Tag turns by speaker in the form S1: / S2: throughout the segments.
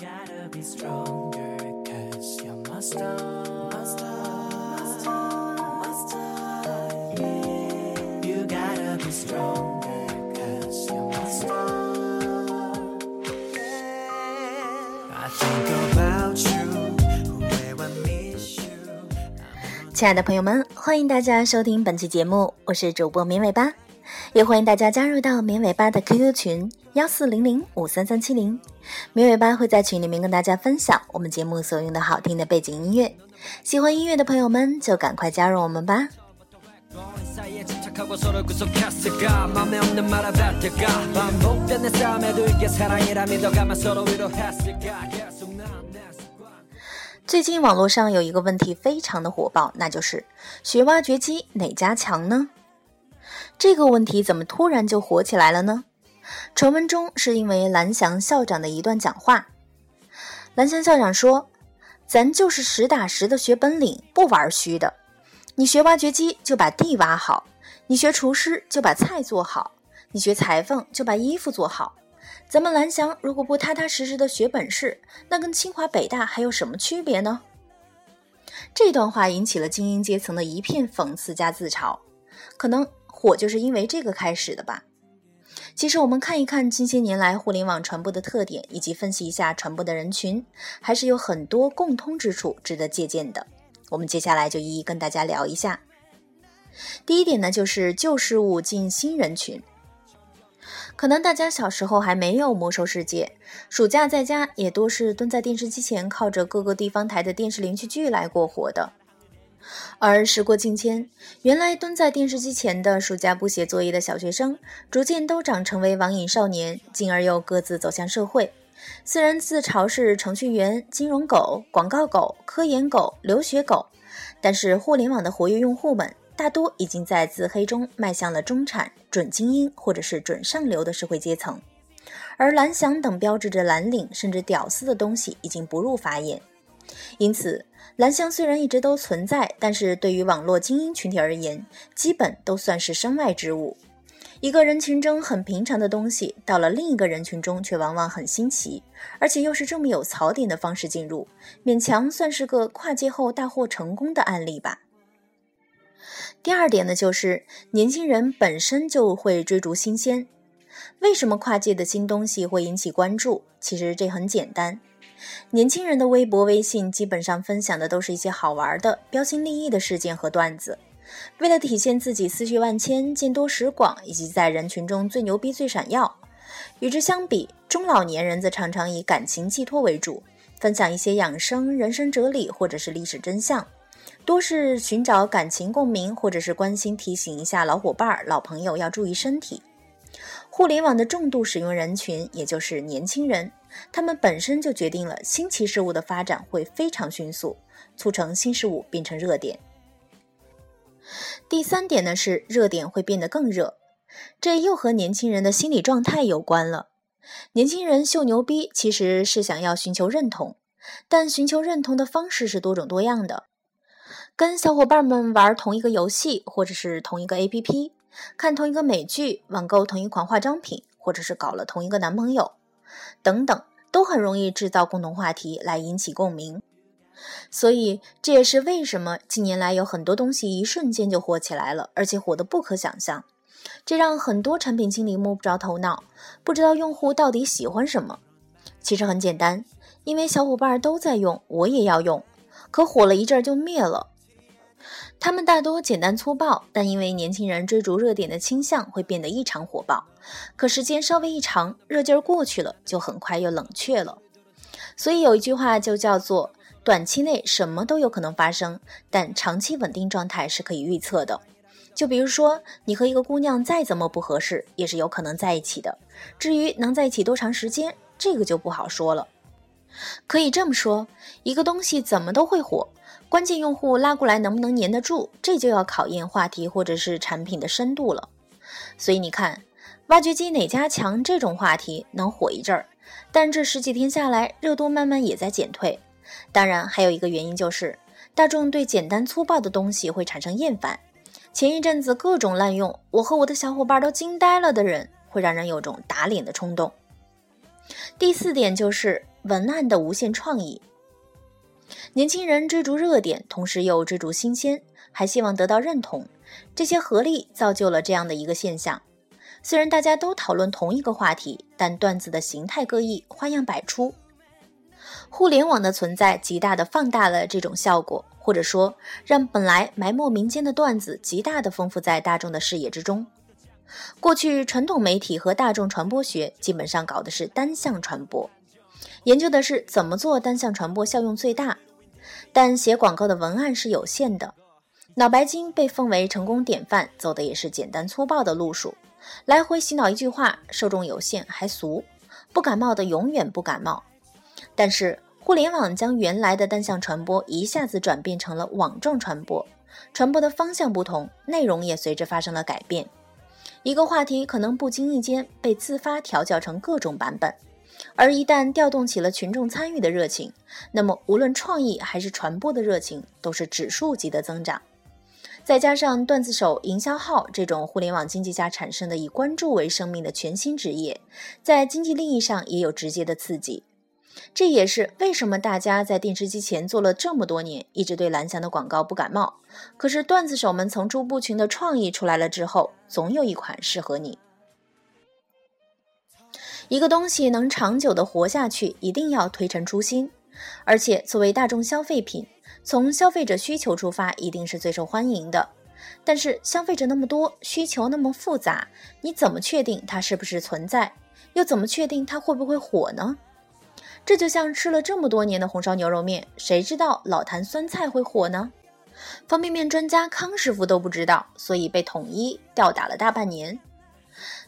S1: gotta be stronger, cause you're my star my star you gotta be stronger cause you're my star. I think about you, where I miss you.
S2: 亲爱的朋友们，欢迎大家收听本期节目，我是主播绵尾巴，也欢迎大家加入到绵尾巴的 QQ 群幺四零零五三三七零，绵尾巴会在群里面跟大家分享我们节目所用的好听的背景音乐，喜欢音乐的朋友们就赶快加入我们吧。最近网络上有一个问题非常的火爆，那就是学挖掘机哪家强呢？这个问题怎么突然就火起来了呢？传闻中是因为蓝翔校长的一段讲话。蓝翔校长说：“咱就是实打实的学本领，不玩虚的。你学挖掘机就把地挖好，你学厨师就把菜做好，你学裁缝就把衣服做好。咱们蓝翔如果不踏踏实实的学本事，那跟清华北大还有什么区别呢？”这段话引起了精英阶层的一片讽刺加自嘲，可能火就是因为这个开始的吧。其实我们看一看近些年来互联网传播的特点，以及分析一下传播的人群，还是有很多共通之处值得借鉴的。我们接下来就一一跟大家聊一下。第一点呢，就是旧事物进新人群。可能大家小时候还没有魔兽世界，暑假在家也多是蹲在电视机前，靠着各个地方台的电视连续剧来过活的。而时过境迁，原来蹲在电视机前的暑假不写作业的小学生，逐渐都长成为网瘾少年，进而又各自走向社会。虽然自嘲是程序员、金融狗、广告狗、科研狗、留学狗，但是互联网的活跃用户们大多已经在自黑中迈向了中产、准精英或者是准上流的社会阶层。而蓝翔等标志着蓝领甚至屌丝的东西已经不入法眼，因此蓝翔虽然一直都存在，但是对于网络精英群体而言，基本都算是身外之物。一个人群中很平常的东西，到了另一个人群中却往往很新奇，而且又是这么有槽点的方式进入，勉强算是个跨界后大获成功的案例吧。第二点呢，就是年轻人本身就会追逐新鲜。为什么跨界的新东西会引起关注？其实这很简单，年轻人的微博、微信基本上分享的都是一些好玩的、标新立异的事件和段子。为了体现自己思绪万千、见多识广，以及在人群中最牛逼、最闪耀，与之相比，中老年人则常常以感情寄托为主，分享一些养生、人生哲理或者是历史真相，多是寻找感情共鸣，或者是关心提醒一下老伙伴、老朋友要注意身体。互联网的重度使用人群，也就是年轻人，他们本身就决定了新奇事物的发展会非常迅速，促成新事物变成热点。第三点呢是热点会变得更热，这又和年轻人的心理状态有关了。年轻人秀牛逼其实是想要寻求认同，但寻求认同的方式是多种多样的，跟小伙伴们玩同一个游戏，或者是同一个 APP，看同一个美剧，网购同一款化妆品，或者是搞了同一个男朋友，等等，都很容易制造共同话题来引起共鸣。所以，这也是为什么近年来有很多东西一瞬间就火起来了，而且火得不可想象。这让很多产品经理摸不着头脑，不知道用户到底喜欢什么。其实很简单，因为小伙伴都在用，我也要用，可火了一阵就灭了。他们大多简单粗暴，但因为年轻人追逐热点的倾向，会变得异常火爆。可时间稍微一长，热劲儿过去了，就很快又冷却了。所以有一句话就叫做。短期内什么都有可能发生，但长期稳定状态是可以预测的。就比如说，你和一个姑娘再怎么不合适，也是有可能在一起的。至于能在一起多长时间，这个就不好说了。可以这么说，一个东西怎么都会火，关键用户拉过来能不能粘得住，这就要考验话题或者是产品的深度了。所以你看，挖掘机哪家强这种话题能火一阵儿，但这十几天下来，热度慢慢也在减退。当然，还有一个原因就是大众对简单粗暴的东西会产生厌烦。前一阵子各种滥用，我和我的小伙伴都惊呆了的人，会让人有种打脸的冲动。第四点就是文案的无限创意。年轻人追逐热点，同时又追逐新鲜，还希望得到认同，这些合力造就了这样的一个现象。虽然大家都讨论同一个话题，但段子的形态各异，花样百出。互联网的存在极大的放大了这种效果，或者说让本来埋没民间的段子极大的丰富在大众的视野之中。过去传统媒体和大众传播学基本上搞的是单向传播，研究的是怎么做单向传播效用最大。但写广告的文案是有限的，脑白金被奉为成功典范，走的也是简单粗暴的路数，来回洗脑一句话，受众有限还俗，不感冒的永远不感冒。但是互联网将原来的单向传播一下子转变成了网状传播，传播的方向不同，内容也随之发生了改变。一个话题可能不经意间被自发调教成各种版本，而一旦调动起了群众参与的热情，那么无论创意还是传播的热情都是指数级的增长。再加上段子手、营销号这种互联网经济下产生的以关注为生命的全新职业，在经济利益上也有直接的刺激。这也是为什么大家在电视机前坐了这么多年，一直对蓝翔的广告不感冒。可是段子手们层出不穷的创意出来了之后，总有一款适合你。一个东西能长久的活下去，一定要推陈出新。而且作为大众消费品，从消费者需求出发，一定是最受欢迎的。但是消费者那么多，需求那么复杂，你怎么确定它是不是存在？又怎么确定它会不会火呢？这就像吃了这么多年的红烧牛肉面，谁知道老坛酸菜会火呢？方便面专家康师傅都不知道，所以被统一吊打了大半年。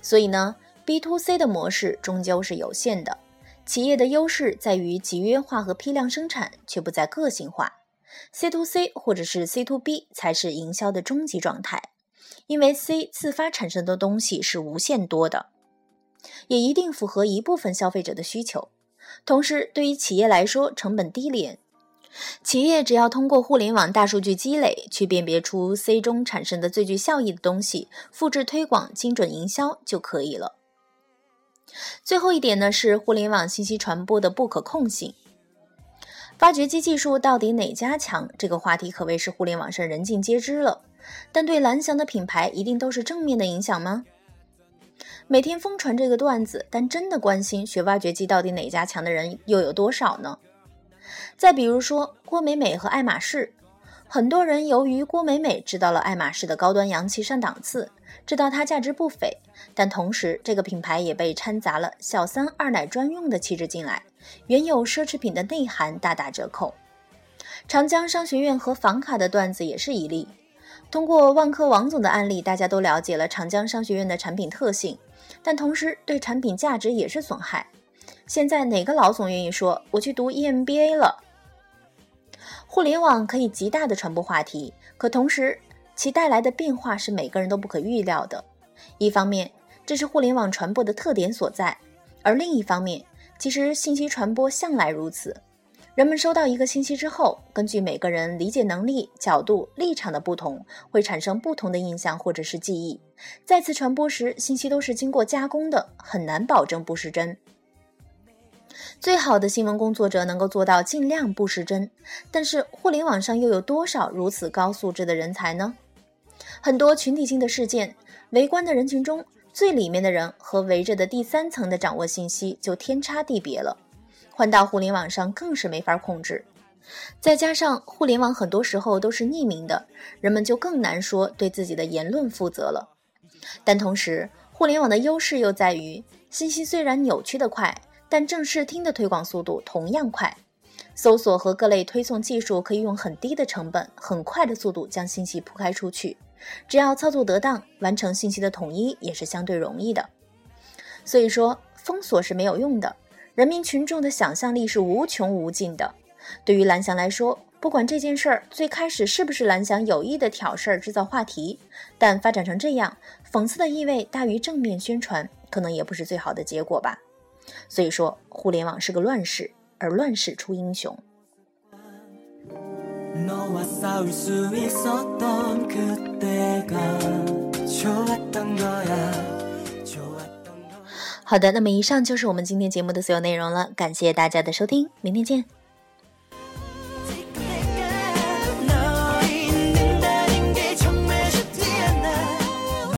S2: 所以呢，B to C 的模式终究是有限的。企业的优势在于集约化和批量生产，却不在个性化。C to C 或者是 C to B 才是营销的终极状态，因为 C 自发产生的东西是无限多的，也一定符合一部分消费者的需求。同时，对于企业来说，成本低廉。企业只要通过互联网大数据积累，去辨别出 C 中产生的最具效益的东西，复制推广、精准营销就可以了。最后一点呢，是互联网信息传播的不可控性。挖掘机技术到底哪家强？这个话题可谓是互联网上人尽皆知了。但对蓝翔的品牌，一定都是正面的影响吗？每天疯传这个段子，但真的关心学挖掘机到底哪家强的人又有多少呢？再比如说郭美美和爱马仕，很多人由于郭美美知道了爱马仕的高端洋气上档次，知道它价值不菲，但同时这个品牌也被掺杂了小三二奶专用的气质进来，原有奢侈品的内涵大打折扣。长江商学院和房卡的段子也是一例。通过万科王总的案例，大家都了解了长江商学院的产品特性，但同时对产品价值也是损害。现在哪个老总愿意说我去读 EMBA 了？互联网可以极大的传播话题，可同时其带来的变化是每个人都不可预料的。一方面，这是互联网传播的特点所在；而另一方面，其实信息传播向来如此。人们收到一个信息之后，根据每个人理解能力、角度、立场的不同，会产生不同的印象或者是记忆。再次传播时，信息都是经过加工的，很难保证不失真。最好的新闻工作者能够做到尽量不失真，但是互联网上又有多少如此高素质的人才呢？很多群体性的事件，围观的人群中最里面的人和围着的第三层的掌握信息就天差地别了。换到互联网上更是没法控制，再加上互联网很多时候都是匿名的，人们就更难说对自己的言论负责了。但同时，互联网的优势又在于，信息虽然扭曲的快，但正视听的推广速度同样快。搜索和各类推送技术可以用很低的成本、很快的速度将信息铺开出去，只要操作得当，完成信息的统一也是相对容易的。所以说，封锁是没有用的。人民群众的想象力是无穷无尽的。对于蓝翔来说，不管这件事儿最开始是不是蓝翔有意的挑事儿、制造话题，但发展成这样，讽刺的意味大于正面宣传，可能也不是最好的结果吧。所以说，互联网是个乱世，而乱世出英雄。好的，那么以上就是我们今天节目的所有内容了，感谢大家的收听，明天见。